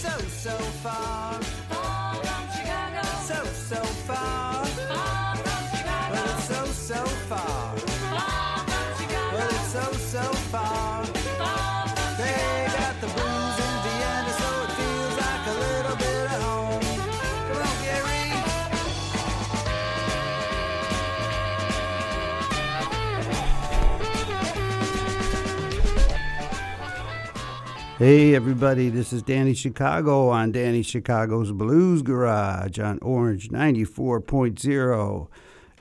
So, so far. Hey everybody, this is Danny Chicago on Danny Chicago's Blues Garage on Orange 94.0.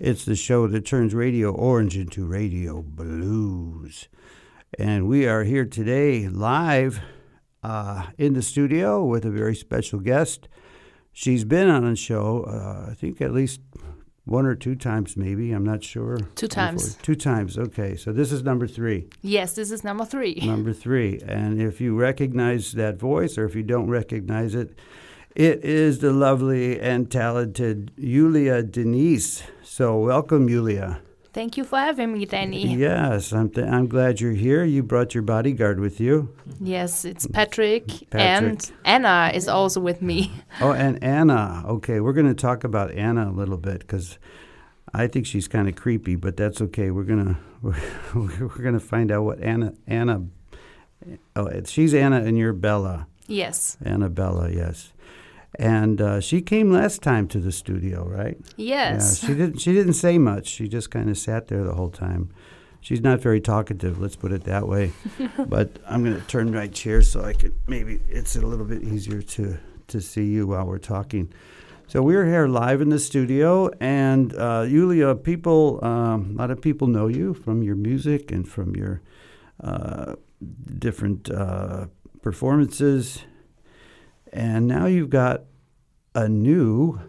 It's the show that turns Radio Orange into Radio Blues. And we are here today live uh, in the studio with a very special guest. She's been on a show, uh, I think at least one or two times, maybe. I'm not sure. Two times. Two times, okay. So this is number three. Yes, this is number three. Number three. And if you recognize that voice or if you don't recognize it, it is the lovely and talented Julia Denise. So welcome, Julia. Thank you for having me, Danny. Yes, I'm, th- I'm glad you're here. You brought your bodyguard with you. Yes, it's Patrick, Patrick. and Anna is also with me. Oh, and Anna. Okay, we're going to talk about Anna a little bit because I think she's kind of creepy, but that's okay. We're gonna we're, we're gonna find out what Anna Anna. Oh, she's Anna, and you're Bella. Yes. Annabella, yes. And uh, she came last time to the studio, right? Yes. Yeah, she didn't. She didn't say much. She just kind of sat there the whole time. She's not very talkative. Let's put it that way. but I'm going to turn my chair so I could maybe it's a little bit easier to to see you while we're talking. So we're here live in the studio, and uh, Julia, people, um, a lot of people know you from your music and from your uh, different uh, performances, and now you've got a new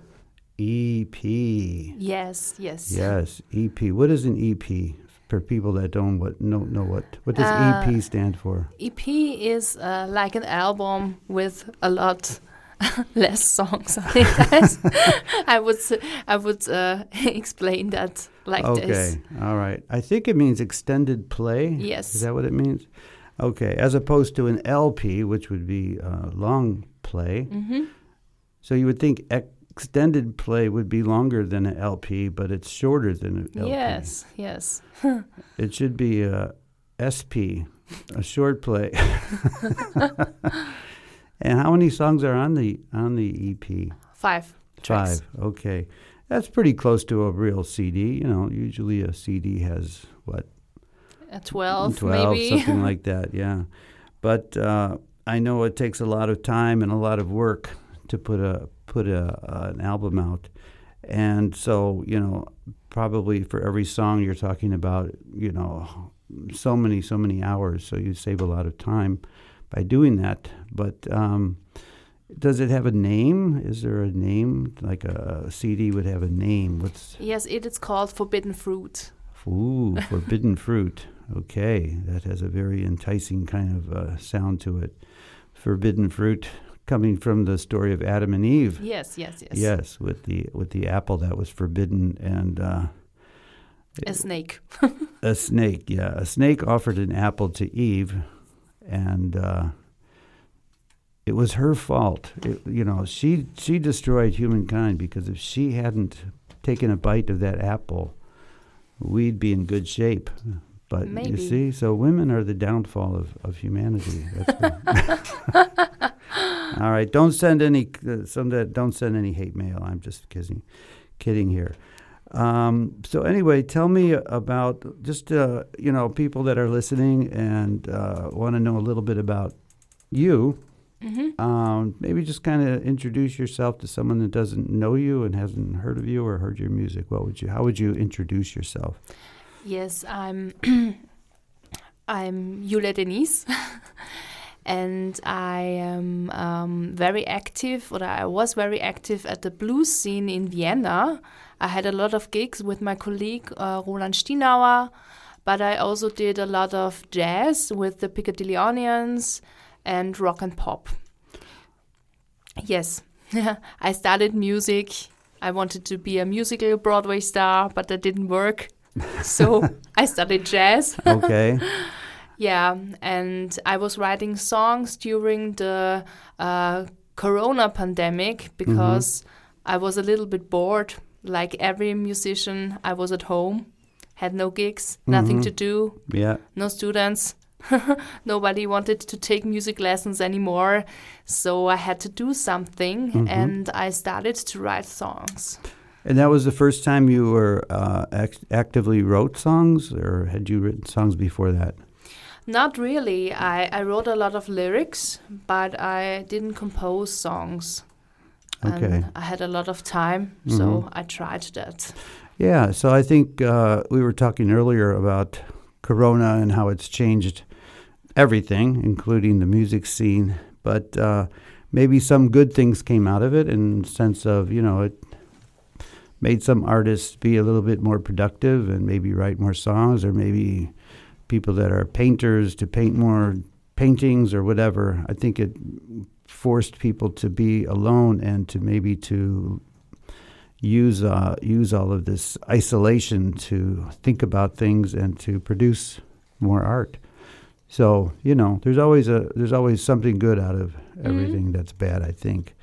EP. yes, yes. Yes, EP. What is an EP for people that don't what don't know what what does Uh, EP stand for? EP is uh, like an album with a lot less songs on it. I would I would uh, explain that like okay, this. all right. I think it means extended play. Yes. is that what it means? Okay, as opposed to an LP, which would be uh, long play. hmm So you would think extended play would be longer than an LP, but it's shorter than an LP. Yes, yes. It should be a SP, a short play. and how many songs are on the on the EP? Five. Tracks. Five. Okay, that's pretty close to a real CD. You know, usually a CD has what Uh, 12, 12 maybe. something like that. Yeah, but uh, I know it takes a lot of time and a lot of work to put a put a an album out, and so you know probably for every song you're talking about, you know, so many so many hours. So you save a lot of time by doing that. But um, does it have a name? Is there a name like a CD would have a name? What's yes, it is called Forbidden Fruit. Ooh, forbidden fruit. Okay, that has a very enticing kind of uh, sound to it. Forbidden fruit, coming from the story of Adam and Eve. Yes, yes, yes. Yes, with the with the apple that was forbidden and uh, A snake. a snake. Yeah, a snake offered an apple to Eve, and uh, it was her fault. It, you know, she she destroyed humankind because if she hadn't taken a bite of that apple, we'd be in good shape. But you see, so women are the downfall of, of humanity. That's All right, don't send any uh, some that don't send any hate mail. I'm just kidding, kidding here. Um, so anyway, tell me about just uh, you know people that are listening and uh, want to know a little bit about you. hmm Um, maybe just kind of introduce yourself to someone that doesn't know you and hasn't heard of you or heard your music. What would you? How would you introduce yourself? Yes, I'm I'm Julia Denise, and I am um, very active, or I was very active at the blues scene in Vienna. I had a lot of gigs with my colleague uh, Roland Stienauer, but I also did a lot of jazz with the Piccadilly Onions and rock and pop. Yes, I started music. I wanted to be a musical Broadway star, but that didn't work. So I studied jazz. Okay. Yeah, and I was writing songs during the uh, Corona pandemic mm-hmm. because I was a little bit bored. Like every musician, I was at home, had no gigs, nothing mm-hmm. to do, Yeah. no students. Nobody wanted to take music lessons anymore. So I had to do something mm-hmm. and I started to write songs. And that was the first time you were uh, act- actively wrote songs, or had you written songs before that? Not really. I, I wrote a lot of lyrics, but I didn't compose songs. Okay. And I had a lot of time, so I tried that. Yeah, so I think uh, we were talking earlier about Corona and how it's changed everything, including the music scene. But uh, maybe some good things came out of it in the sense of, you know, it made some artists be a little bit more productive and maybe write more songs, or maybe people that are painters to paint more paintings or whatever. I think it forced people to be alone and to maybe to use uh, use all of this isolation to think about things and to produce more art. So you know, there's always a there's always something good out of everything that's bad. I think,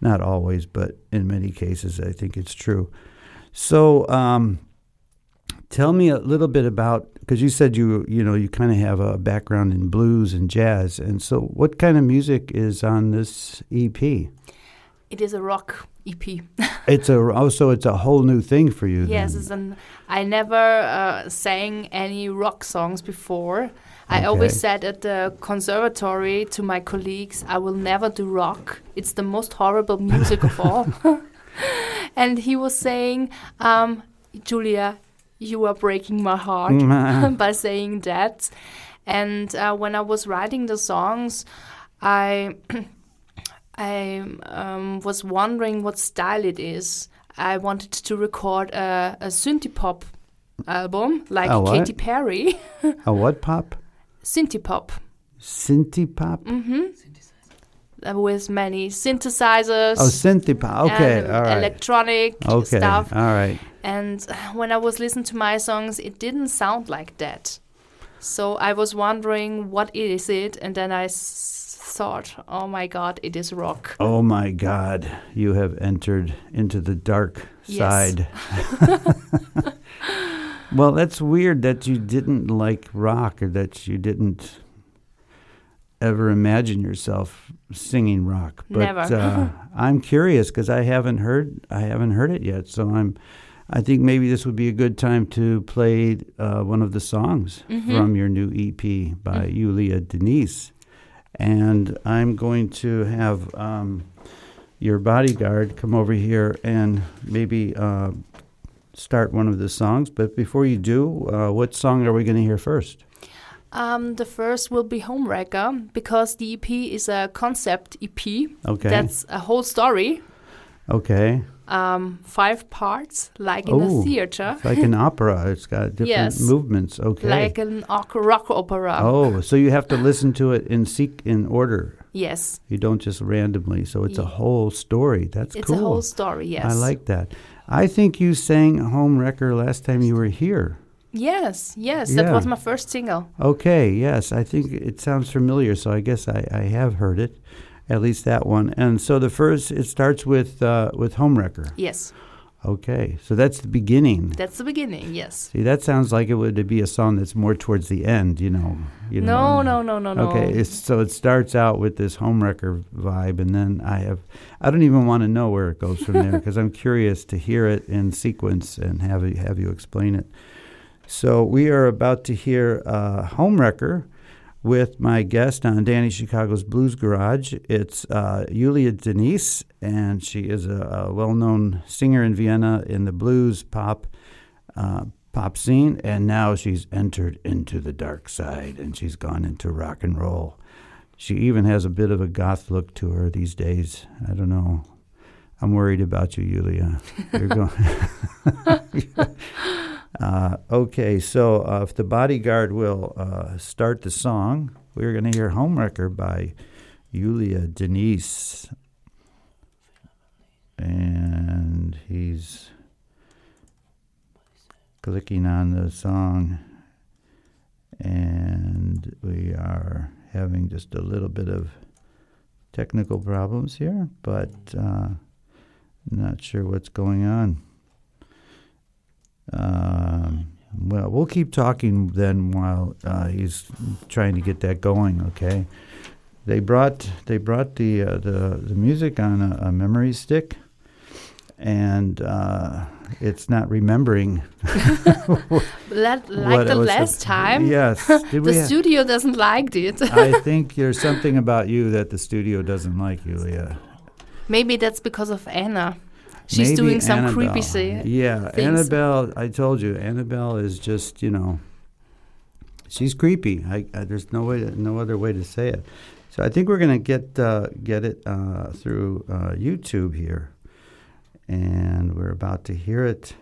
not always, but in many cases, I think it's true. So, um, tell me a little bit about because you said you you know you kind of have a background in blues and jazz, and so what kind of music is on this EP? It is a rock EP. It's a oh, so it's a whole new thing for you. yes, then. it's an, I never uh, sang any rock songs before. I always said at the conservatory to my colleagues, I will never do rock. It's the most horrible music of all. and he was saying, um, Julia, you are breaking my heart Mm. by saying that. And uh, when I was writing the songs, I I um, was wondering what style it is. I wanted to record a, a synthie pop album like? Katy Perry. A what pop? Synthie pop Synthie pop? uh, with many synthesizers. Oh, synthie pop. Okay, and all right. electronic okay, stuff. all right. And when I was listening to my songs, it didn't sound like that. So I was wondering, what is it? And then I s- thought, oh my God, it is rock. Oh my God, you have entered into the dark Yes. side. well, that's weird that you didn't like rock or that you didn't ever imagine yourself singing rock. But Never. uh, I'm curious because I haven't heard I haven't heard it yet. So I'm I think maybe this would be a good time to play uh, one of the songs from your new EP by Julia Denise. And I'm going to have um, your bodyguard come over here and maybe uh, start one of the songs. But before you do, uh, what song are we going to hear first? Um, the first will be Homewrecker because the EP is a concept EP. Okay. That's a whole story, Okay. um, five parts, like in a theater, like an opera. It's got different Yes. movements. Okay. like an oc- rock opera. oh, so you have to listen to it in seek in order. Yes, You don't just randomly. So it's a whole story. That's it's cool. a whole story. Yes, I like that. I think you sang Home Wrecker last time you were here. Yes, yes, that was my first single. Okay, yes, I think it sounds familiar, so I guess I, I have heard it, at least that one. And so the first, it starts with uh, with Homewrecker. Yes, Okay, so that's the beginning. that's the beginning. Yes. See, that sounds like it would be a song that's more towards the end, you know. You No, know. no, no, no, no. Okay, it's, so it starts out with this Homewrecker vibe, and then I have, I don't even want to know where it goes from there because I'm curious to hear it in sequence and have you, have you explain it. So we are about to hear uh, Homewrecker with my guest on Danny Chicago's Blues Garage. It's uh, Julia Denise, and she is a, a well-known singer in Vienna in the blues pop uh, pop scene, and now she's entered into the dark side, and she's gone into rock and roll. She even has a bit of a goth look to her these days. I don't know. I'm worried about you, Julia. You're going. Uh, okay, so uh, if the bodyguard will uh, start the song, we're going to hear Homewrecker by Julia Denise. And he's clicking on the song. and we are having just a little bit of technical problems here, but uh, not sure what's going on. Um, well, we'll keep talking then while uh, he's trying to get that going. Okay. They brought they brought the uh, the the music on a, a memory stick, and uh, it's not remembering. Let, like the last sup- time, Yes. The studio doesn't like it. I think there's something about you that the studio doesn't like, Julia. Maybe that's because of Anna. She's Maybe doing some Annabelle. creepy say. Yeah, things. Annabelle. I told you, Annabelle is just you know, she's creepy. I, I there's no way, no other way to say it. So I think we're gonna get uh, get it uh, through uh, YouTube here, and we're about to hear it.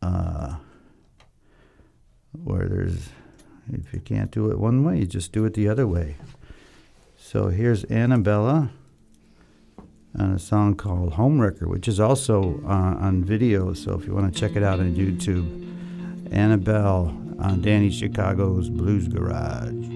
Uh, where there's, if you can't do it one way, you just do it the other way. So here's Annabella on a song called Homewrecker, which is also uh, on video. So if you want to check it out on YouTube, Annabelle on Danny Chicago's Blues Garage.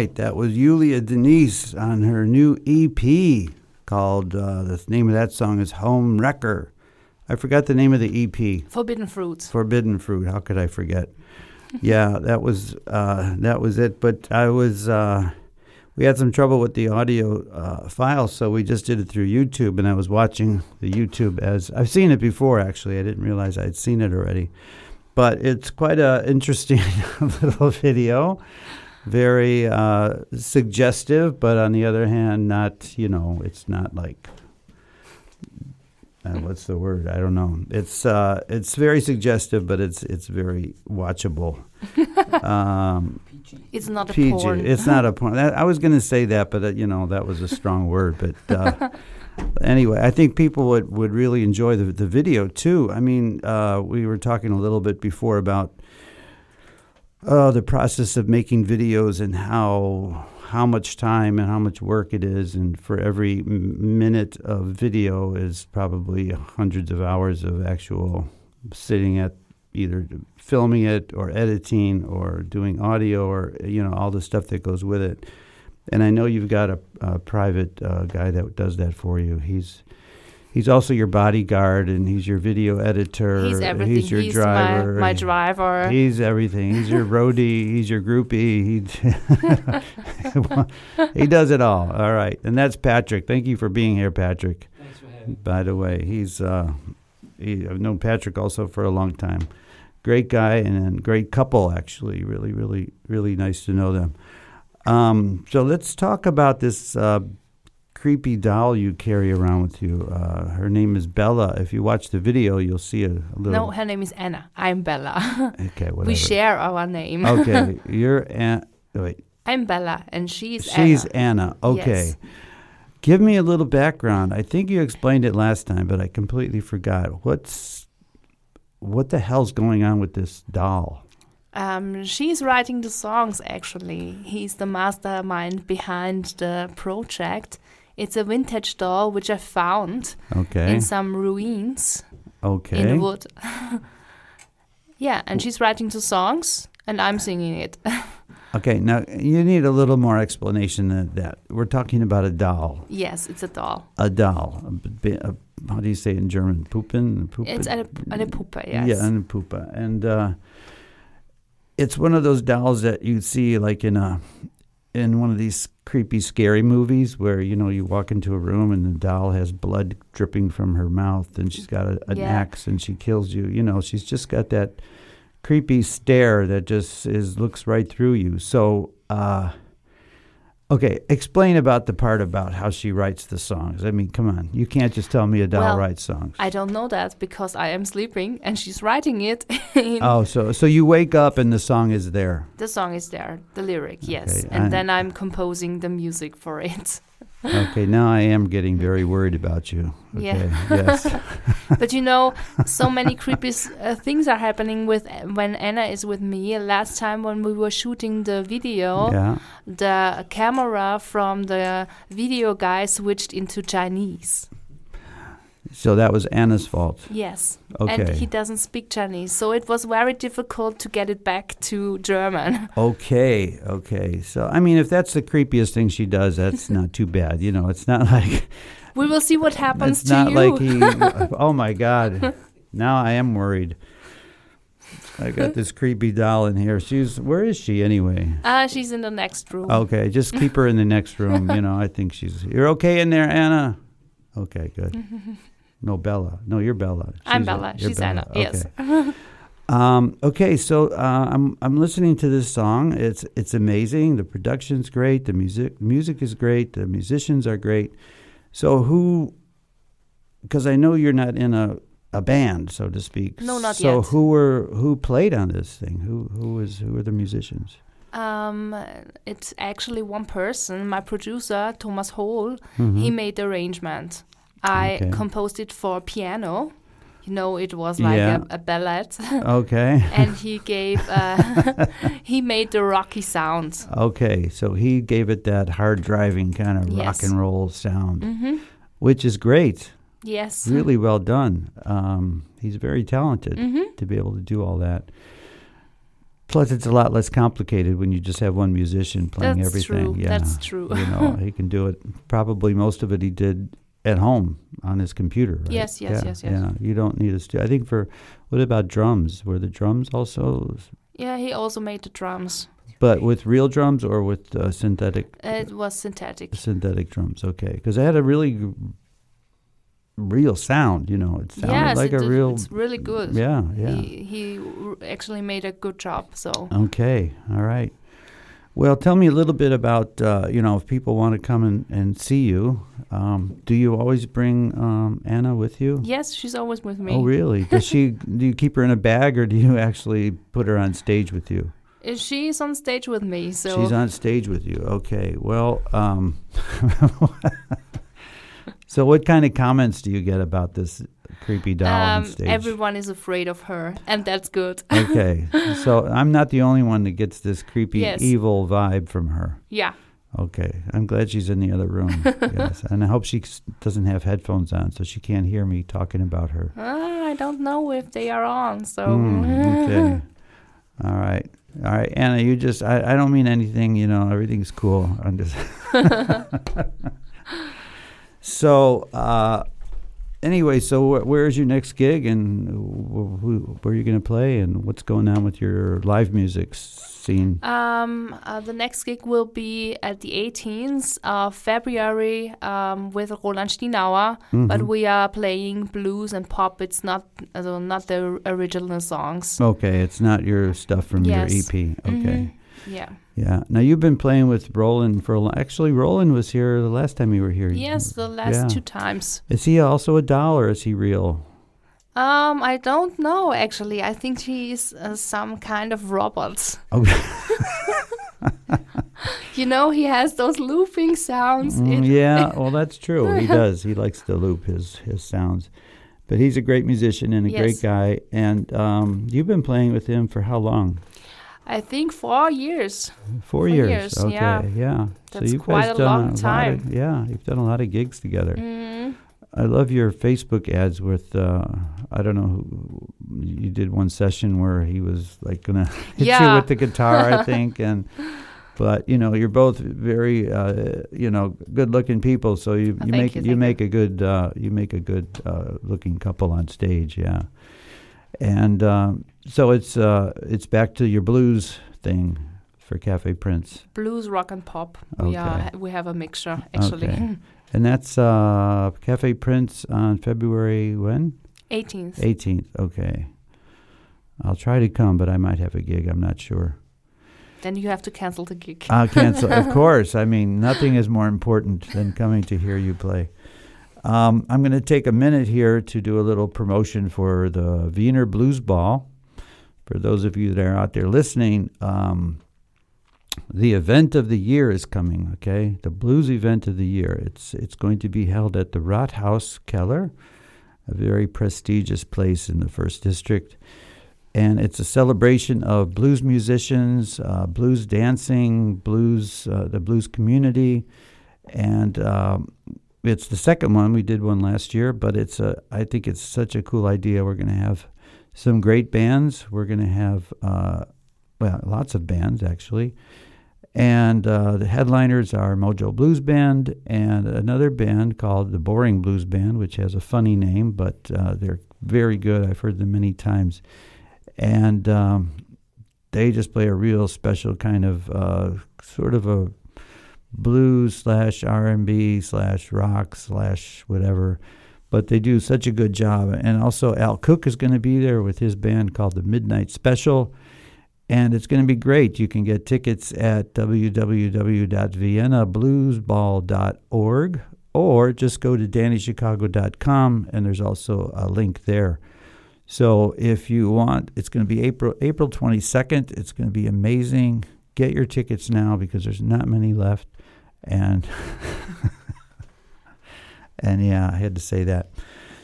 Right, that was Julia Denise on her new EP called, uh, the name of that song is Home Wrecker. I forgot the name of the EP. Forbidden Fruit. Forbidden Fruit. How could I forget? yeah, that was uh, that was it. But I was uh, we had some trouble with the audio uh, file, so we just did it through YouTube. And I was watching the YouTube as I've seen it before. Actually, I didn't realize I'd seen it already. But it's quite a interesting little video. Very uh, suggestive, but on the other hand, not you know, it's not like uh, what's the word? I don't know. It's uh, it's very suggestive, but it's it's very watchable. um, It's not a PG. porn. It's not a porn. That, I was going to say that, but uh, you know that was a strong word. But uh, anyway, I think people would, would really enjoy the the video too. I mean, uh, we were talking a little bit before about uh, the process of making videos and how how much time and how much work it is, and for every minute of video is probably hundreds of hours of actual sitting at either filming it or editing or doing audio or you know all the stuff that goes with it. And I know you've got a, a private uh, guy that does that for you. He's he's also your bodyguard and he's your video editor. He's everything. He's your He's driver. my, my driver. He's everything. He's your roadie. He's your groupie. He he does it all. All right, and that's Patrick. Thank you for being here, Patrick. Thanks for having me. By the way, he's uh, he, I've known Patrick also for a long time. Great guy and a great couple, actually. Really, really, really nice to know them. Um, so let's talk about this uh, creepy doll you carry around with you. Uh, her name is Bella. If you watch the video, you'll see a, a little. no, her name is Anna. I'm Bella. Okay, whatever. we share our name. Okay, you're An- wait. I'm Bella, and she's She's Anna. Anna. Okay. Yes. Give me a little background. I think you explained it last time, but I completely forgot. What's what the hell's going on with this doll? Um, she's writing the songs. Actually, he's the mastermind behind the project. It's a vintage doll which I found Okay. in some ruins okay. in wood. yeah, and she's writing the songs, and I'm singing it. Okay. Now you need a little more explanation than that. We're talking about a doll. yes, it's a doll. A doll. A a- how do you say it in German? Puppen. It's eine, eine Puppe. Yes. Yeah, and pupa. And uh, it's one of those dolls that you see like in a in one of these creepy, scary movies where you know you walk into a room and the doll has blood dripping from her mouth and she's got a, an Yeah. axe and she kills you. You know, she's just got that creepy stare that just is looks right through you. So. uh Okay, explain about the part about how she writes the songs. I mean, come on, you can't just tell me a doll Well, writes songs. I don't know that because I am sleeping and she's writing it. Oh, so so you wake up and the song is there. The song is there, the lyric, yes. And I- then I'm composing the music for it. Okay, now I am getting very worried about you. Okay, Yeah. yes. but you know, so many creepy uh, things are happening with when Anna is with me. Last time when we were shooting the video, Yeah. the camera from the video guy switched into Chinese. So that was Anna's fault. Yes. Okay. And he doesn't speak Chinese, so it was very difficult to get it back to German. Okay, okay. So I mean, if that's the creepiest thing she does, that's not too bad. You know, it's not like we will see what happens it's to not you. like he. Oh my God! Now I am worried. I got this creepy doll in here. She's where is she anyway? Ah, she's in the next room. Okay, just keep her in the next room. You know, I think she's. You're okay in there, Anna. Okay, good. No, Bella. No, you're Bella. I'm She's- Bella. you're She's Anna. Yes. Okay. um, okay, so uh, I'm I'm listening to this song. It's it's amazing. The production's great. The music music is great. The musicians are great. So who? Because I know you're not in a a band, so to speak. No, not so yet. who were who played on this thing? Who who was who were the musicians? Um, it's actually one person, my producer Thomas Hall. Mhm. He made the arrangement. I Okay. composed it for piano. You know, it was like Yeah. a, a ballad, Okay. and he gave. Uh, he made the rocky sound. Okay, so he gave it that hard driving kind of rock and roll sound, hmm which is great. Yes. Really well done. Um, he's very talented hmm to be able to do all that. Plus, it's a lot less complicated when you just have one musician playing That's everything. true. Yeah, That's true. you know, he can do it. Probably most of it he did at home on his computer. Right? Yes, yes, yeah, yes, yes. Yeah, you don't need a studio. I think for what about drums? Were the drums also, Yeah, he also made the drums. but with real drums or with uh, synthetic? It was synthetic. synthetic drums okay because it had a really real sound you know it sounded yes, like it a real it's really good. yeah yeah He, he actually made a good job. So okay all right Well, tell me a little bit about uh, you know if people want to come and, and see you. Um, do you always bring um, Anna with you? Yes, she's always with me. Oh, really? Does she? do you keep her in a bag, or do you actually put her on stage with you? Uh, She's on stage with me, so She's on stage with you. Okay. Well, um, so what kind of comments do you get about this creepy doll on um, stage? everyone is afraid of her, and that's good. okay. So I'm not the only one that gets this creepy, Yes. evil vibe from her. yeah. Okay. I'm glad she's in the other room. yes. And I hope she doesn't have headphones on so she can't hear me talking about her. Ah, I don't know if they are on, so Mm, okay. All right. All right. Anna, you just, I, I don't mean anything, you know, everything's cool. I'm just. So, uh, anyway, so wh- where's your next gig and wh- who, where are you going to play and what's going on with your live music scene? Um, uh, the next gig will be at the 18th of February um, with Roland Stienauer, but Mhm. we are playing blues and pop. It's not uh, not the original songs. Okay. It's not your stuff from Yes. your EP. Okay. Mhm. Yeah. Yeah. Now, you've been playing with Roland for a lo- Actually, Roland was here the last time you were here. Yes, the last Yeah. two times. Is he also a doll or is he real? Um, I don't know actually. I think he's uh, some kind of robot. Oh. You know, he has those looping sounds. Mm, yeah, well, that's true. He does. He likes to loop his his sounds. But he's a great musician and a Yes. great guy. And um, you've been playing with him for how long? I think four years. Four, Four years. years, Okay, yeah. yeah. That's you've quite guys a done long lot of- time. yeah, you've done a lot of gigs together. Mm, I love your Facebook ads with. Uh, I don't know. Who, you did one session where he was like gonna hit you with the guitar, I think, and. But you know, you're both very, uh, you know, good-looking people. So you, Oh, you make you, you make a good uh, you make a good uh, looking couple on stage, yeah. And um, so it's uh, it's back to your blues thing for Cafe Prince, blues, rock, and pop. We are we have a mixture actually. Okay. and that's uh, Cafe Prince on February when 18th. 18th. Okay, I'll try to come, but I might have a gig. I'm not sure. Then you have to cancel the gig. I'll cancel. of course. I mean, nothing is more important than coming to hear you play. Um, I'm going to take a minute here to do a little promotion for the Wiener Blues Ball. For those of you that are out there listening, um, the event of the year is coming. Okay, the blues event of the year. It's it's going to be held at the Rathaus Keller, a very prestigious place in the First District and it's a celebration of blues musicians, uh, blues dancing, blues, uh, the blues community, and um, it's the second one. We did one last year, but it's a. I think it's such a cool idea. We're going to have some great bands. We're going to have uh, well, lots of bands actually, and uh, the headliners are Mojo Blues Band and another band called the Boring Blues Band, which has a funny name, but uh, they're very good. I've heard them many times and um, they just play a real special kind of uh, sort of a blues slash R and B slash rock slash whatever. But they do such a good job, and also Al Cook is going to be there with his band called the Midnight Special, and it's going to be great. You can get tickets at www.viennabluesball.org or just go to dannychicago.com, and there's also a link there. So if you want, it's going to be April April 22nd. It's going to be amazing. Get your tickets now because there's not many left, and and yeah, I had to say that.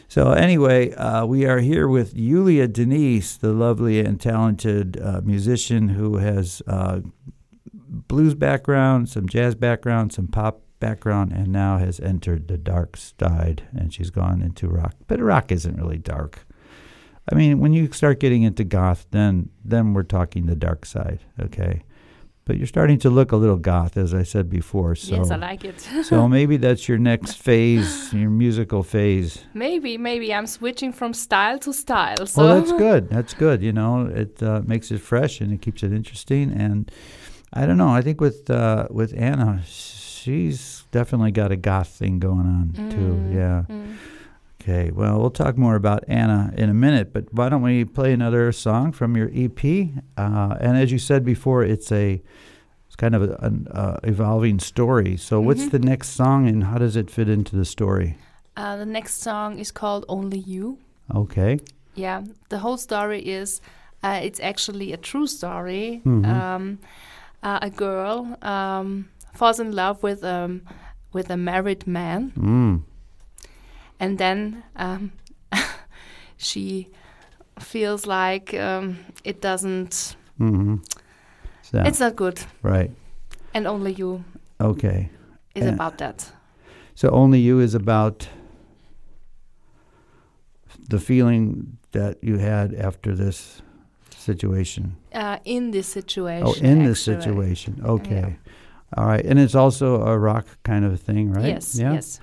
So anyway, uh, we are here with Julia Denise, the lovely and talented uh, musician who has uh, blues background, some jazz background, some pop background, and now has entered the dark side, and she's gone into rock. But rock isn't really dark. I mean, when you start getting into goth, then then we're talking the dark side, okay? But you're starting to look a little goth, as I said before. So, yes, I like it. so maybe that's your next phase, your musical phase. maybe, maybe I'm switching from style to style. So Well, that's good. That's good. You know, it uh, makes it fresh and it keeps it interesting. And I don't know. I think with uh, with Anna, she's definitely got a goth thing going on too. Mm, Yeah. mm. Okay, well, we'll talk more about Anna in a minute, but why don't we play another song from your EP? Uh, and as you said before, it's a it's kind of a, an uh, evolving story. So, what's Mhm. the next song, and how does it fit into the story? Uh, the next song is called Only You. Okay. Yeah, the whole story is uh, it's actually a true story. Mhm. Um, uh, a girl um, falls in love with um, with a married man, Mm. And then um, she feels like um, it doesn't. hmm So, It's not good, right. and only you Okay. is Yeah. about that. So, Only You is about the feeling that you had after this situation. Uh, in this situation. Oh, in this situation. Okay. All right. And it's also a rock kind of thing, right? Yes. Yeah. Yes.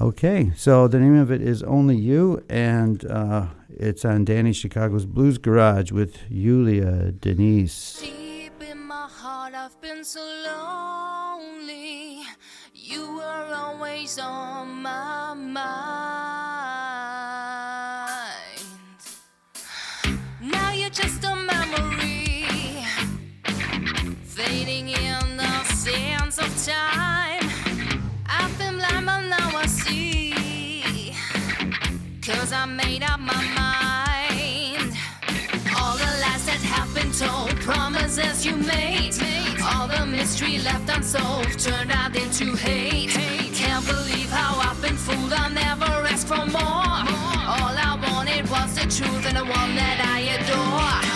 Okay. So the name of it is Only You, and uh, it's on Danny Chicago's Blues Garage with Julia Denise. Deep in my heart, I've been so lonely. You were always on my mind. Now you're just a memory, fading in the sands of time. Cause I made up my mind. All the lies that have been told, promises you made, all the mystery left unsolved turned out into hate. Can't believe how I've been fooled. I'll never ask for more. All I wanted was the truth and the one that I adore.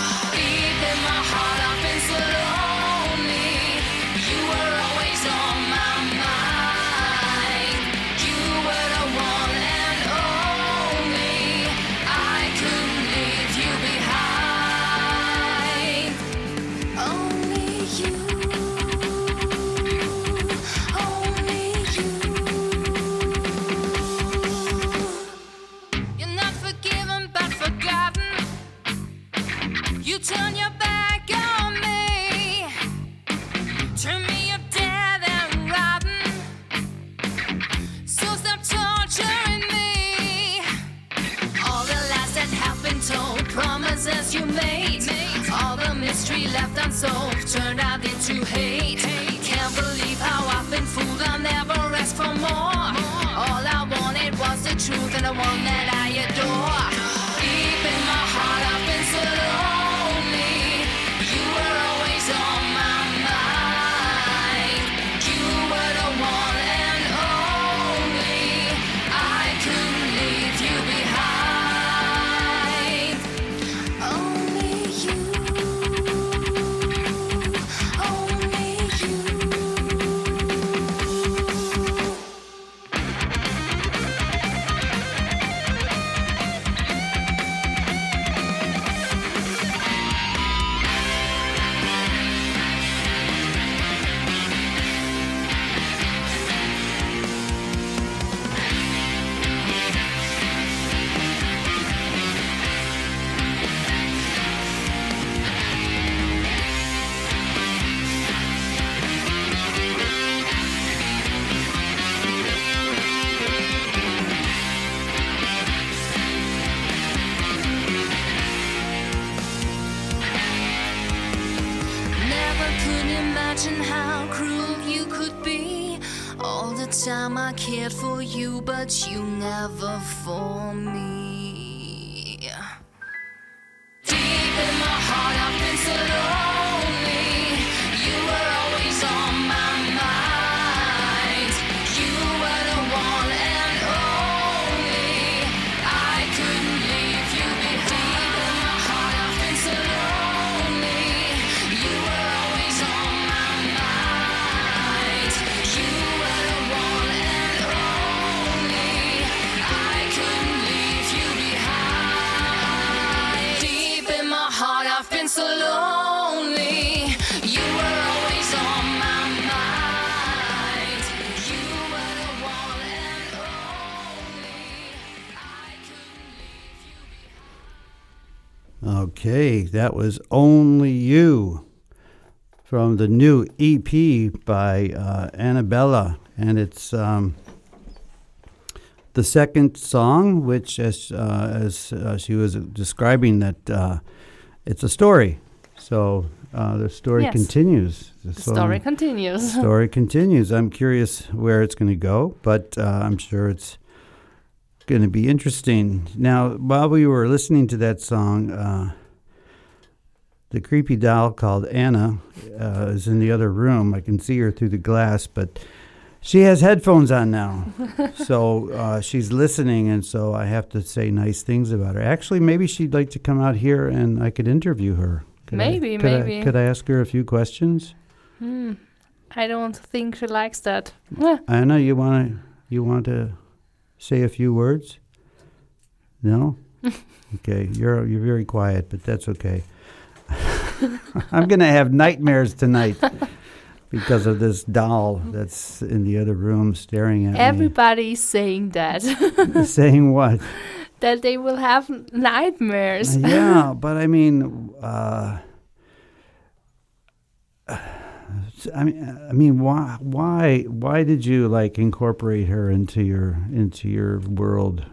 Time I cared for you, but you never for me. Okay, that was Only You from the new EP by uh, Annabella. And it's um, the second song, which, as, uh, as uh, she was describing, that uh, it's a story. So uh, the story Yes. continues. The song- story continues. story continues. I'm curious where it's going to go, but uh, I'm sure it's going to be interesting. Now, while we were listening to that song, uh, the creepy doll called Anna uh, is in the other room. I can see her through the glass, but she has headphones on now. so uh, she's listening, and so I have to say nice things about her. Actually, maybe she'd like to come out here and I could interview her. Could I- Maybe, I- maybe. could I ask her a few questions? Hmm. I don't think she likes that. Anna, you want to you want to say a few words? No. okay, you're you're very quiet, but that's okay. I'm gonna have nightmares tonight because of this doll that's in the other room staring at me. Everybody's saying that. Saying what? that they will have nightmares. yeah, but I mean, uh, I mean, I mean, why, why, why did you like incorporate her into your into your world?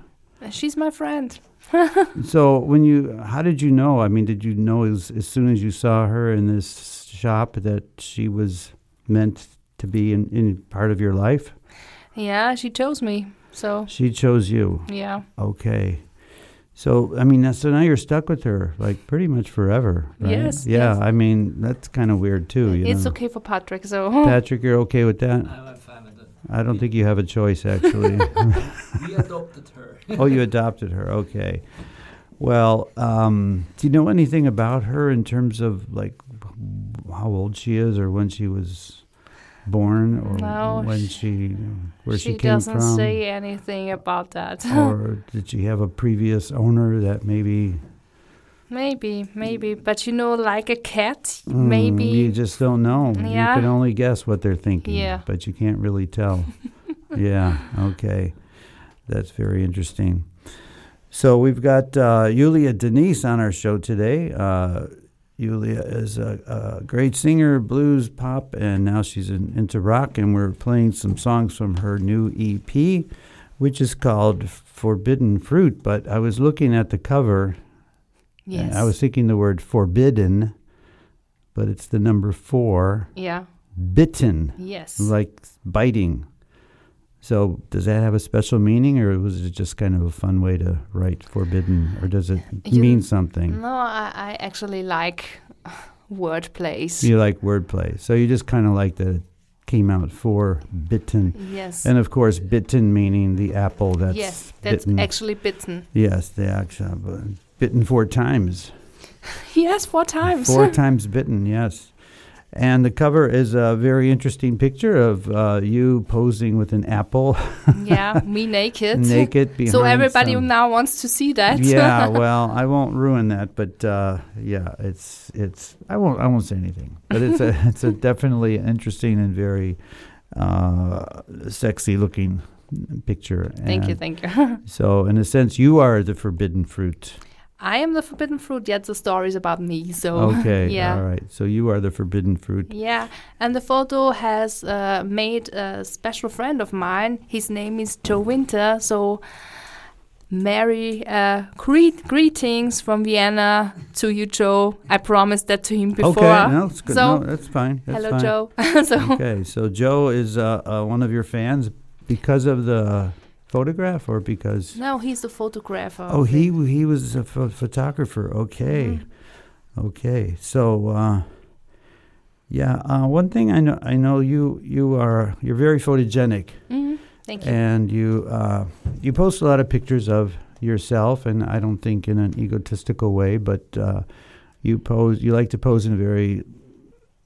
She's my friend. So when you, how did you know? I mean, did you know as, as soon as you saw her in this shop that she was meant to be in, in part of your life? Yeah, she chose me. So, She chose you. yeah. Okay. So I mean, so now you're stuck with her like pretty much forever, right? Yes, Yeah. yes. I mean, that's kind of weird too. You It's know? okay for Patrick. So, Patrick, you're okay with that? I'm fine with it. I don't think you have a choice, actually. We adopted her. oh, you adopted her. Okay. Well, um, do you know anything about her in terms of like how old she is or when she was born or No, when she where she, she came doesn't from? say anything about that. or did she have a previous owner that maybe maybe, maybe. But you know, like a cat, Mm, maybe. you just don't know. Yeah. You can only guess what they're thinking. Yeah. But you can't really tell. yeah. Okay. That's very interesting. So we've got uh, Julia Denise on our show today. Uh, Julia is a, a great singer, blues, pop, and now she's in, into rock. And we're playing some songs from her new EP, which is called Forbidden Fruit. But I was looking at the cover yes. I was thinking the word forbidden, but it's the number four. yeah. Bitten, Yes. like biting. So does that have a special meaning, or was it just kind of a fun way to write forbidden, or does it You- mean something? No, I, I actually like word plays. You like wordplay, so you just kind of like that it came out for bitten, Yes. and of course bitten meaning the apple that's yes, that's bitten. actually bitten. yes, the actual bitten four times. Yes, four times. Four times bitten, yes. And the cover is a very interesting picture of uh, you posing with an apple, yeah, me naked. naked behind. So everybody some- now wants to see that. yeah, well, I won't ruin that, but uh, yeah, it's it's. I won't I won't say anything, but it's a it's a definitely interesting and very uh, sexy looking picture. thank you, thank you. So, in a sense, you are the forbidden fruit. I am the forbidden fruit, yet the story is about me. So Okay, yeah. all right. So you are the forbidden fruit. Yeah, and the photo has uh, made a special friend of mine. His name is Joe Winter. So, Merry uh, greet greetings from Vienna to you, Joe. I promised that to him before. Okay, no, it's good. So, no, that's fine. That's hello, fine. Joe. so, Okay, so Joe is uh, uh, one of your fans because of the photograph, or because no, he's the photographer. oh he he was a pho- photographer. Okay, Mhm. okay. So uh, yeah, uh, one thing I know I know you you are you're very photogenic, Mhm. Thank you. and you uh, you post a lot of pictures of yourself, and I don't think in an egotistical way, but uh, you pose you like to pose in a very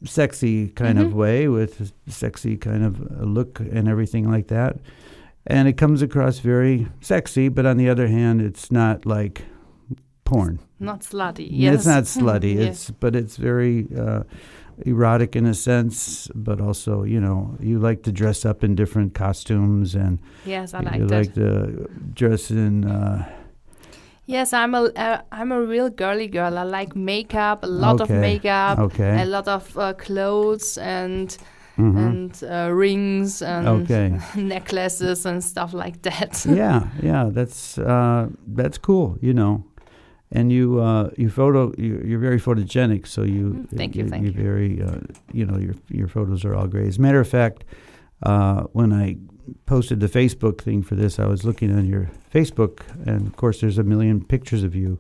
sexy kind of Mhm. way with a sexy kind of look and everything like that. And it comes across very sexy, but on the other hand, it's not like porn. not slutty. Yes. It's not slutty. Yes. It's but it's very uh, erotic in a sense, but also you know you like to dress up in different costumes and Yes, I you like that. like to dress in. Uh, Yes, I'm a uh, I'm a real girly girl. I like makeup, a lot of makeup, okay. a lot of uh, clothes and mhm. and uh, rings and Okay. necklaces and stuff like that. yeah, yeah, that's uh, that's cool, you know. And you, uh, you photo, you're, you're very photogenic. So you, Mm, thank you, you- thank you're you. very, uh, you know, your your photos are all great. As a matter of fact, uh, when I posted the Facebook thing for this, I was looking on your Facebook, and of course, there's a million pictures of you.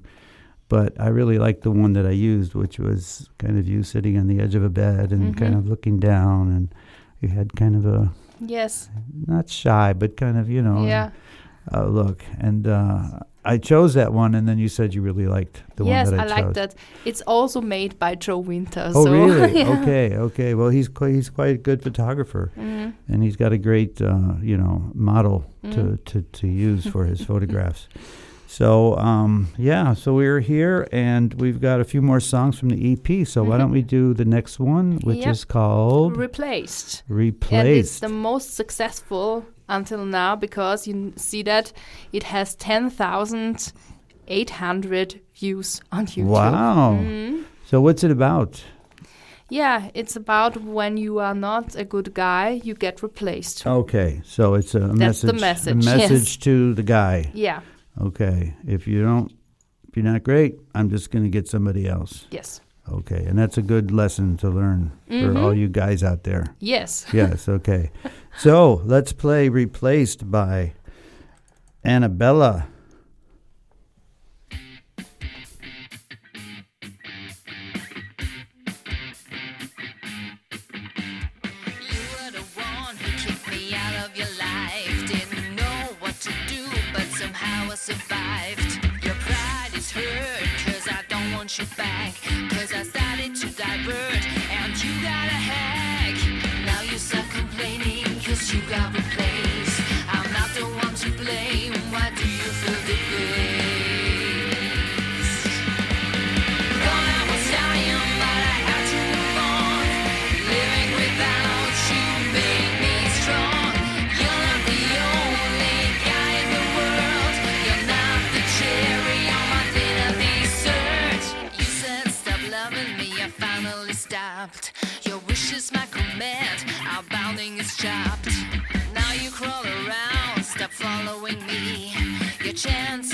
But I really liked the one that I used, which was kind of you sitting on the edge of a bed and kind Mhm. of looking down, and you had kind of a Yes. not shy, but kind of you know Yeah. uh, look. And uh, I chose that one, and then you said you really liked the yes, one that I, I, chose. like that. It's also made by Joe Winter. Oh, so really? yeah. Okay, okay. Well, he's quite, he's quite a good photographer, Mhm. and he's got a great uh, you know model to, Mhm. to, to use for his photographs. So um, yeah, so we're here, and we've got a few more songs from the EP. So why Mhm. don't we do the next one, which Yep. is called Replaced. "Replaced"? And it's the most successful until now because you see that it has 10,800 views on YouTube. Wow. Mhm. so what's it about? Yeah, it's about when you are not a good guy, you get replaced. Okay, so it's a That's the message. message, A yes. message to the guy. Yeah, Okay, if you don't, if you're not great, I'm just going to get somebody else. yes. Okay, and that's a good lesson to learn for mm-hmm. all you guys out there. Yes. Yes, okay. so let's play Replaced by Annabella. You back. Cause I started to divert, chance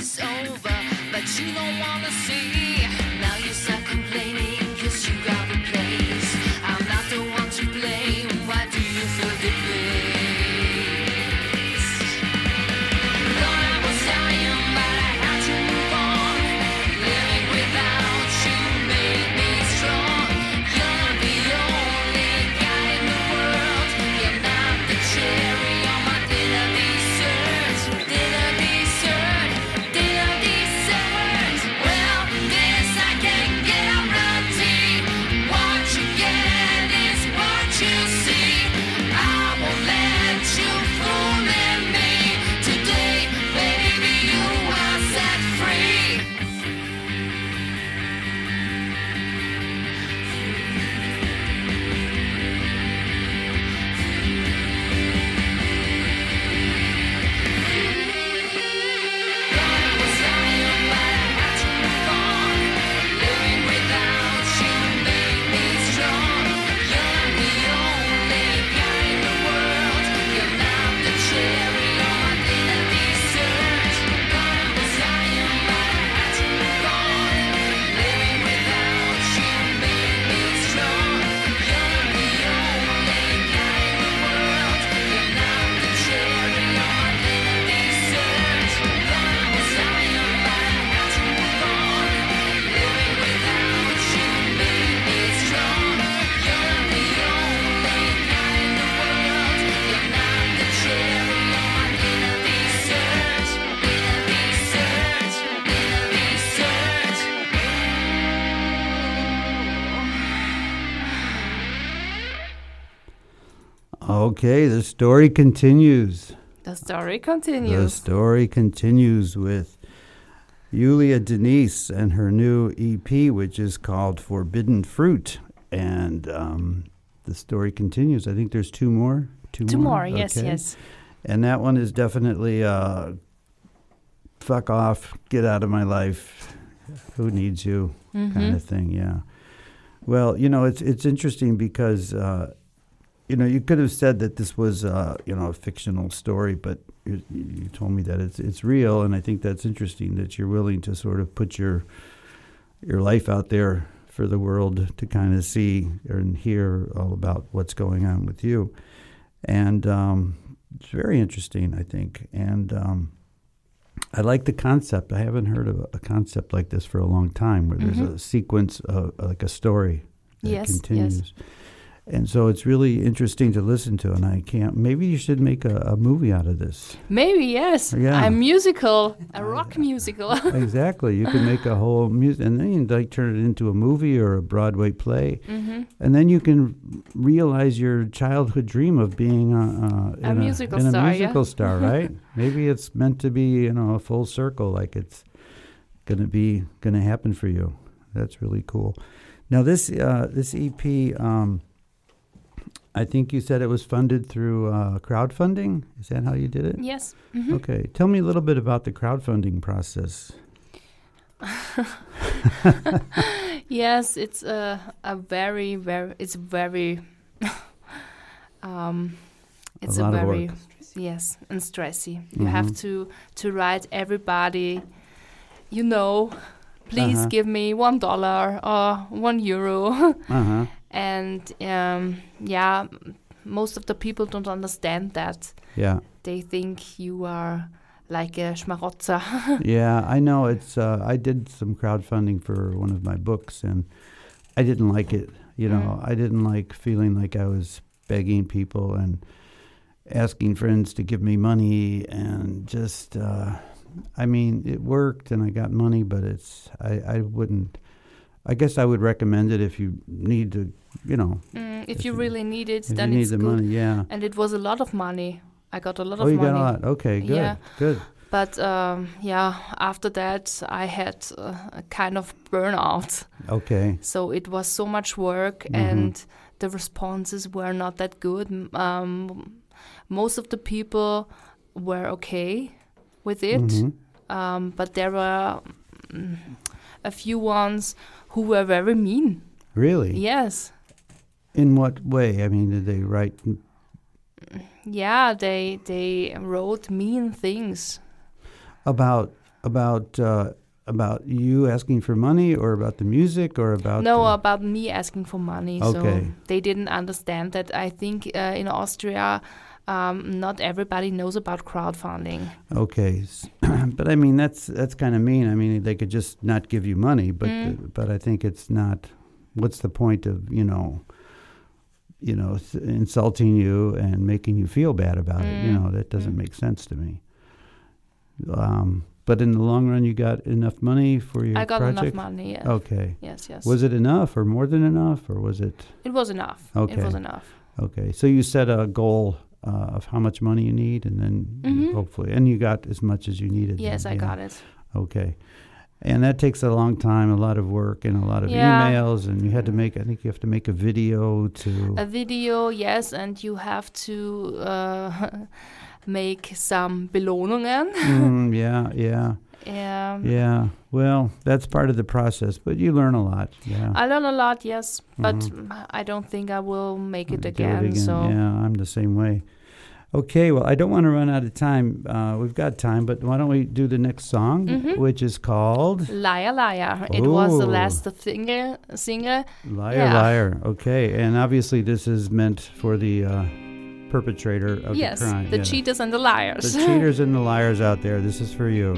Okay, the story continues. The story continues. The story continues with Julia Denise and her new EP, which is called Forbidden Fruit. And um, the story continues. I think there's two more. Two, Two more, yes, Okay. yes. And that one is definitely uh, fuck off, get out of my life. Who needs you? Mhm. kind of thing. Yeah. Well, you know, it's it's interesting because uh, you know, you could have said that this was, uh, you know, a fictional story, but you, you told me that it's it's real, and I think that's interesting that you're willing to sort of put your your life out there for the world to kind of see and hear all about what's going on with you, and um, it's very interesting, I think, and. Um, I like the concept. I haven't heard of a concept like this for a long time, where there's Mhm. a sequence, of, like a story that Yes, yes. And so it's really interesting to listen to, and I can't. Maybe you should make a, a movie out of this. Maybe yes. Yeah. A musical, a rock musical. exactly. You can make a whole music, and then you can, like turn it into a movie or a Broadway play, hmm and then you can realize your childhood dream of being a, A in musical in a star, yeah. musical star, right? Maybe it's meant to be, you know, a full circle, like it's going to be going to happen for you. That's really cool. Now this uh, this EP, um, I think you said it was funded through uh, crowdfunding. Is that how you did it? Yes. Mhm. Okay, tell me a little bit about the crowdfunding process. Yes, it's a a very very it's very um it's a, of very yes and stressy. You have to to write everybody you know please Uh-huh. give me one dollar or one euro Uh huh. And um yeah most of the people don't understand that Yeah. they think you are like a schmarotzer yeah, I know. It's. Uh, I did some crowdfunding for one of my books, and I didn't like it. You know, Mm. I didn't like feeling like I was begging people and asking friends to give me money, and just. Uh, I mean, it worked, and I got money, but it's. I. I wouldn't. I guess I would recommend it if you need to. You know, Mm, if If you you- really need it then you need it's the good money. Yeah. and it was a lot of money i got a lot Oh, of you money got a lot. Okay, good. Yeah. Good. But um, yeah, after that, I had uh, a kind of burnout. Okay. So it was so much work, Mhm. and the responses were not that good. Um, most of the people were okay with it, Mhm. um, but there were mm, a few ones who were very mean. Really? Yes. In what way? I mean, did they write Yeah, they they wrote mean things. about about uh, about you asking for money, or about the music, or about no, the- about me asking for money. Okay. So they didn't understand that. I think uh, in Austria, um, not everybody knows about crowdfunding. okay, but I mean that's that's kind of mean. I mean they could just not give you money, but Mm. uh, but I think it's not. What's the point of you know? You know, insulting you and making you feel bad about it. You Mm. know that doesn't Mm. make sense to me. Um, but in the long run, you got enough money for your I got project. enough money. Yeah. Okay. Yes, yes. Was it enough, or more than enough, or was it? it was enough. Okay. It was enough. Okay, so you set a goal uh, of how much money you need, and then Mhm. hopefully, and you got as much as you needed. Yes, then, I yeah. got it. Okay, and that takes a long time, a lot of work, and a lot of Yeah. emails, and you had to make. I think you have to make a video to. A video, yes, and you have to uh, make some Belohnungen. Mm, yeah, yeah, Um, yeah. Well, that's part of the process, but you learn a lot. Yeah. I learn a lot, yes, but Mhm. I don't think I will make it Do again. So yeah, I'm the same way. Okay, well, I don't want to run out of time. Uh, we've got time, but why don't we do the next song, Mhm. which is called Liar Liar. It was the Oh. last single. Single. Liar, Yeah. liar. Okay, and obviously this is meant for the uh, perpetrator of yes, the crime. Yes, the yeah. cheaters and the liars. The cheaters and the liars out there. This is for you.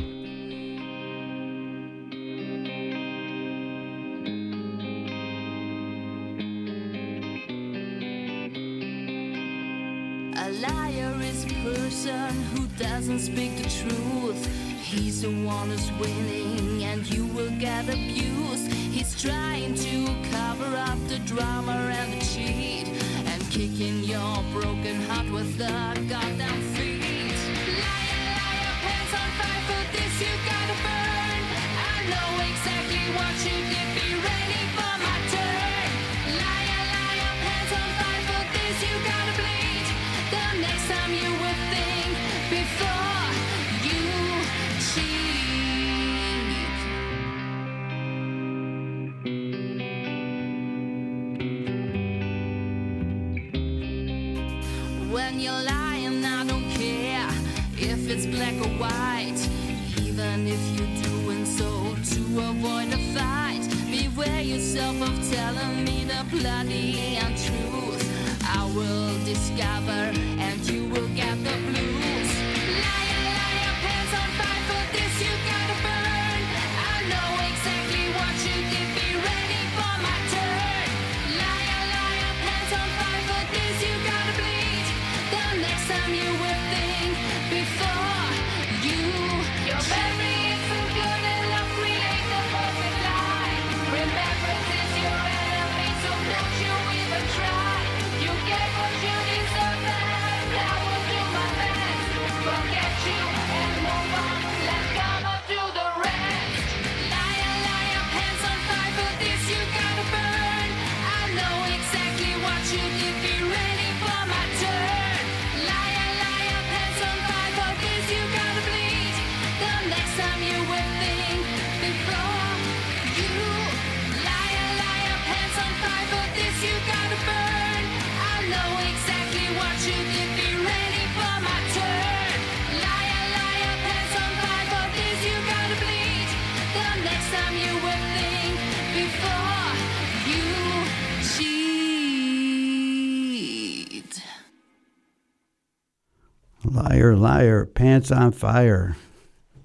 Speak the truth. He's the one who's winning, and you will get abused. He's trying to cover up the drama and the cheat, and kicking your broken heart with the goddamn feet. Liar, liar, pants on fire for this you gotta or white. Liar, liar, pants on fire.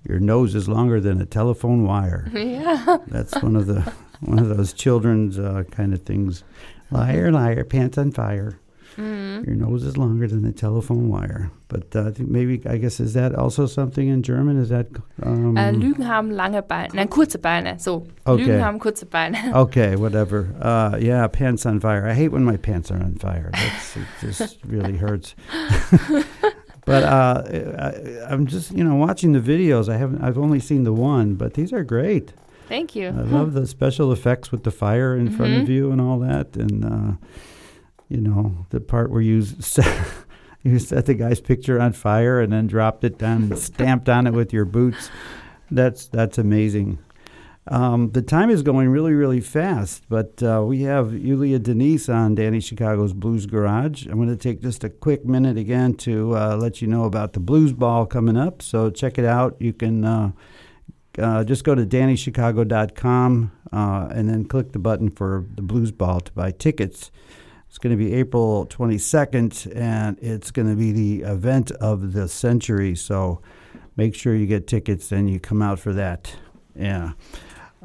Your nose is longer than a telephone wire. Yeah. That's one of the one of those children's uh, kind of things. Liar, liar, pants on fire. Your nose is longer than a telephone wire. But uh, I think maybe I guess is that also something in German? Is that um, Äh, Lügen haben lange Beine, nein, kurze Beine. So, Okay. Lügen haben kurze Beine. okay, whatever. Uh, yeah, pants on fire. I hate when my pants are on fire. That's, it just really hurts. but uh, I, I'm just you know watching the videos. I haven't. I've only seen the one, but these are great. Thank you. I love the special effects with the fire in front of Mhm. you and all that, and uh, you know the part where you set, you set the guy's picture on fire and then dropped it down and stamped on it with your boots. That's that's amazing. Um, the time is going really, really fast, but uh, we have Julia Denise on Danny Chicago's Blues Garage. I'm going to take just a quick minute again to uh, let you know about the Blues Ball coming up. So check it out. You can uh, uh, just go to DannyChicago.com uh, and then click the button for the Blues Ball to buy tickets. It's going to be April 22nd, and it's going to be the event of the century. So make sure you get tickets and you come out for that. Yeah.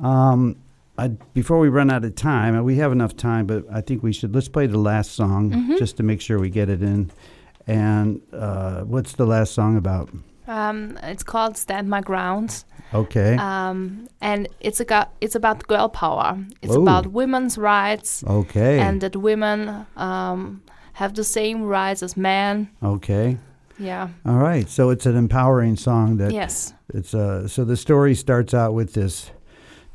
Um, I, before we run out of time, we have enough time, but I think we should let's play the last song just to make sure we get it in. And uh, what's the last song about? Um, it's called Stand My Ground. Okay. Um, and it's a it's about girl power. It's Whoa. about women's rights okay. and that women um, have the same rights as men. okay. Yeah. All right. So it's an empowering song that Yes. it's uh so the story starts out with this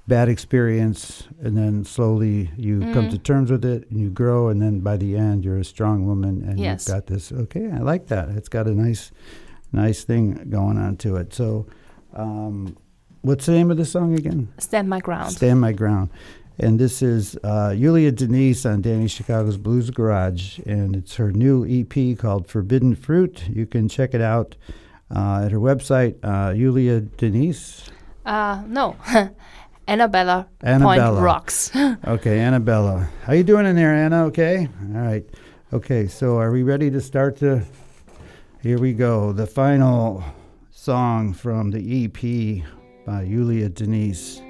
bad experience and then slowly you come Mm. to terms with it and you grow and then by the end you're a strong woman and Yes. you've got this okay, I like that. It's got a nice nice thing going on to it. So um what's the name of the song again? Stand My Ground. Stand My Ground. And this is uh, Julia Denise on Danny Chicago's Blues Garage, and it's her new EP called Forbidden Fruit. You can check it out uh, at her website, uh, Julia Denise. Uh, no. Annabella, Annabella. Point Rocks. Okay, Annabella. How you doing in there, Anna? Okay? All right. Okay, so are we ready to start the... Here we go. The final song from the EP by Julia Denise.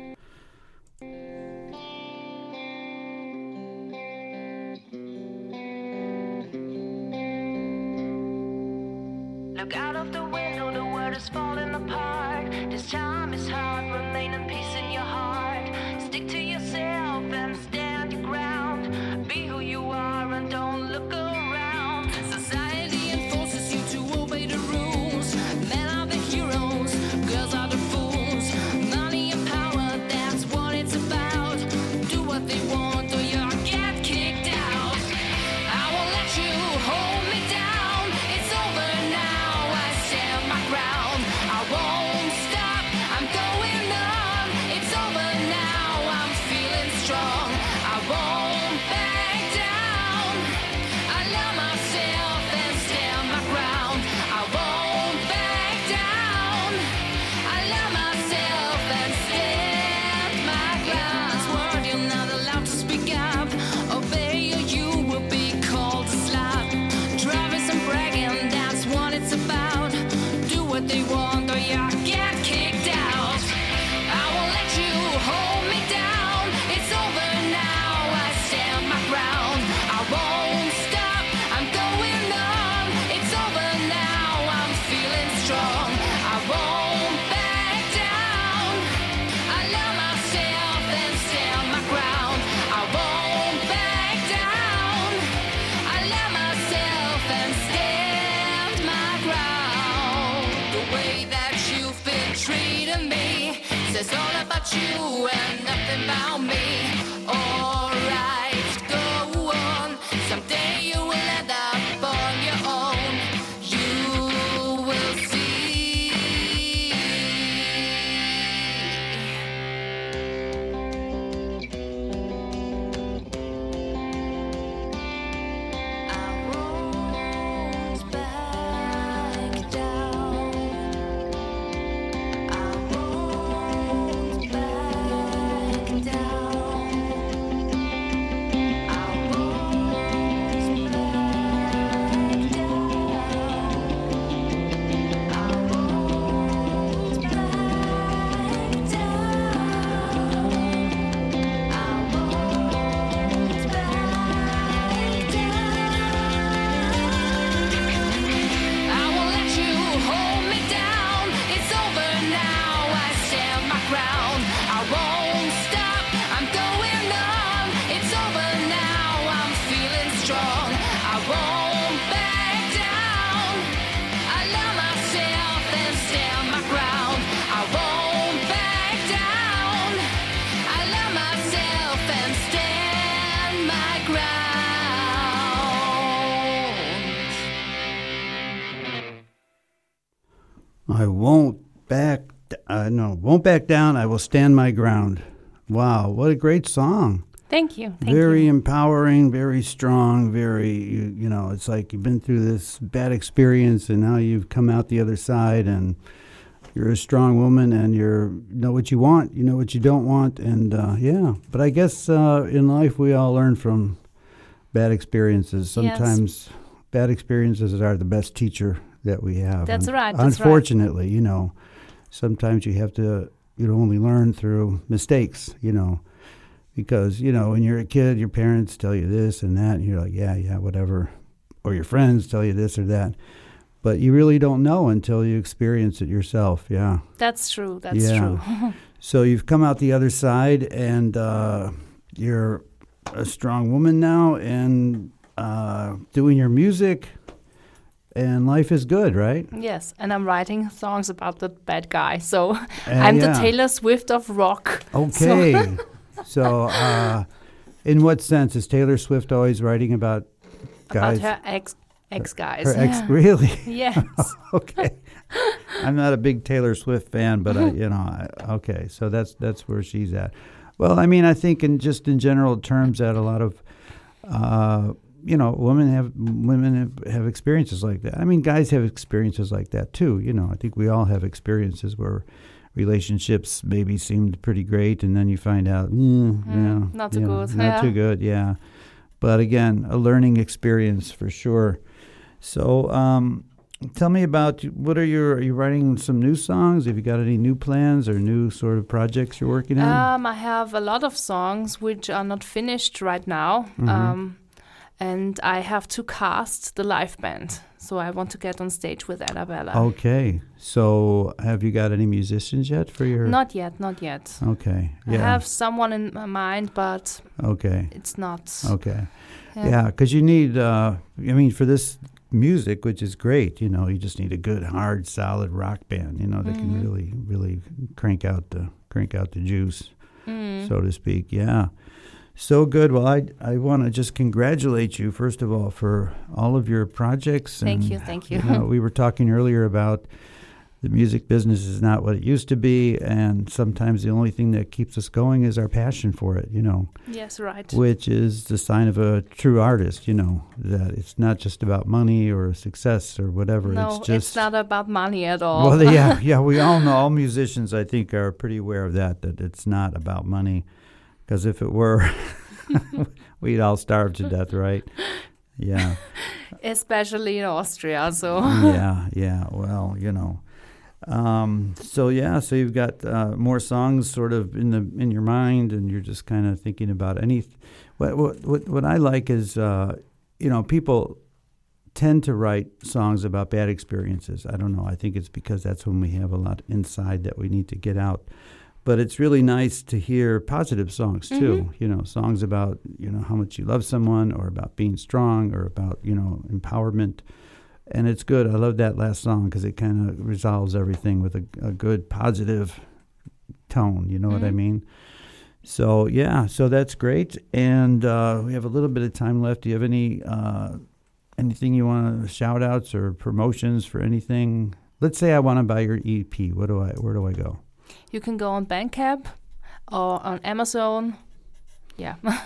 I won't back. Down. I love myself and stand my ground. I won't back down. I love myself and stand my ground. I won't back uh, no, won't back down. I will stand my ground. Wow, what a great song! Thank you. Thank very you. empowering, very strong, very you, you know. It's like you've been through this bad experience, and now you've come out the other side, and you're a strong woman, and you're you know what you want, you know what you don't want, and uh, yeah. But I guess uh, in life we all learn from bad experiences. Yes. Sometimes bad experiences are the best teacher that we have. That's Un- right, that's right. Unfortunately, you know, sometimes you have to you know only learn through mistakes. You know because you know when you're a kid your parents tell you this and that and you're like yeah yeah whatever or your friends tell you this or that but you really don't know until you experience it yourself yeah That's true. That's Yeah. true. so you've come out the other side and uh, you're a strong woman now and uh, doing your music and life is good right yes, and I'm writing songs about the bad guy. So Uh, I'm yeah. the Taylor Swift of rock. okay so uh, in what sense is taylor swift always writing about guys About her ex ex guys. her ex really yes. okay. I'm not a big Taylor Swift fan, but I, you know, I, okay. So that's that's where she's at. Well, I mean, I think in just in general terms that a lot of, uh, you know, women have women have, have experiences like that. I mean, guys have experiences like that too. You know, I think we all have experiences where relationships maybe seemed pretty great, and then you find out, mm, yeah, not too know, good, not yeah. too good, yeah. But again, a learning experience for sure. So, um, tell me about what are your? Are you writing some new songs? Have you got any new plans or new sort of projects you're working on? Um, I have a lot of songs which are not finished right now. Mm-hmm. Um, and I have to cast the live band. So I want to get on stage with Annabella. okay. So, have you got any musicians yet for your? Not yet, not yet. Okay. Yeah. I have someone in my mind, but okay. it's not. Okay. Yeah. Yeah, because you need. Uh, I mean, for this music, which is great, you know, you just need a good, hard, solid rock band. You know, that Mm-hmm. can really, really crank out the crank out the juice, Mm. so to speak. Yeah. So good. Well, I I want to just congratulate you first of all for all of your projects. Thank and, you, thank you. know, we were talking earlier about the music business is not what it used to be, and sometimes the only thing that keeps us going is our passion for it. You know Yes, right. which is the sign of a true artist, you know, that it's not just about money or success or whatever. no, it's just not about money at all. well, yeah, yeah, we all know. All musicians, I think, are pretty aware of that. That it's not about money, because if it were, we'd all starve to death, right? Yeah, Especially in Austria. So yeah, yeah. Well, you know. Um, so yeah, so you've got uh, more songs sort of in the in your mind, and you're just kind of thinking about any. What what what, what I like is, uh, you know, people tend to write songs about bad experiences. I don't know. I think it's because that's when we have a lot inside that we need to get out. But it's really nice to hear positive songs too. You know, songs about you know how much you love someone, or about being strong, or about you know empowerment. And it's good. I love that last song because it kind of resolves everything with a, a good, positive, tone. You know what I Mhm. mean? So yeah, so that's great, and uh, we have a little bit of time left. Do you have any uh, anything you want to shout outs or promotions for anything? Let's say I want to buy your EP. What do I? Where do I go? You can go on Bandcamp or on Amazon. Yeah.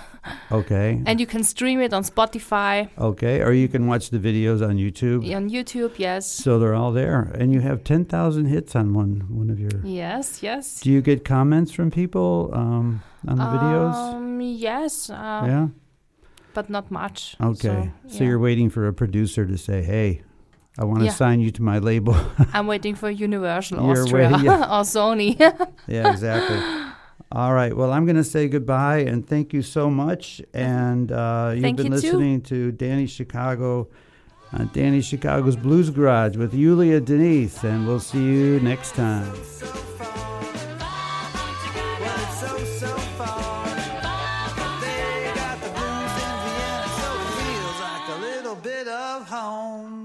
Okay. and you can stream it on Spotify, Okay, or you can watch the videos on YouTube. on YouTube, yes. So they're all there, and you have ten thousand hits on one one of your. Yes, yes. Do you get comments from people um, on the videos? Um, yes, uh, yeah. but not much. Okay. So, yeah. you're waiting for a producer to say, "Hey, I want to yeah. sign you to my label. I'm waiting for Universal Austria yeah. or Sony. yeah, exactly. All right. Well, I'm going to say goodbye and thank you so much. And uh, you've thank been you listening too. to Danny Chicago on Danny Chicago's Blues Garage with Julia Denise. And we'll see you next time. home.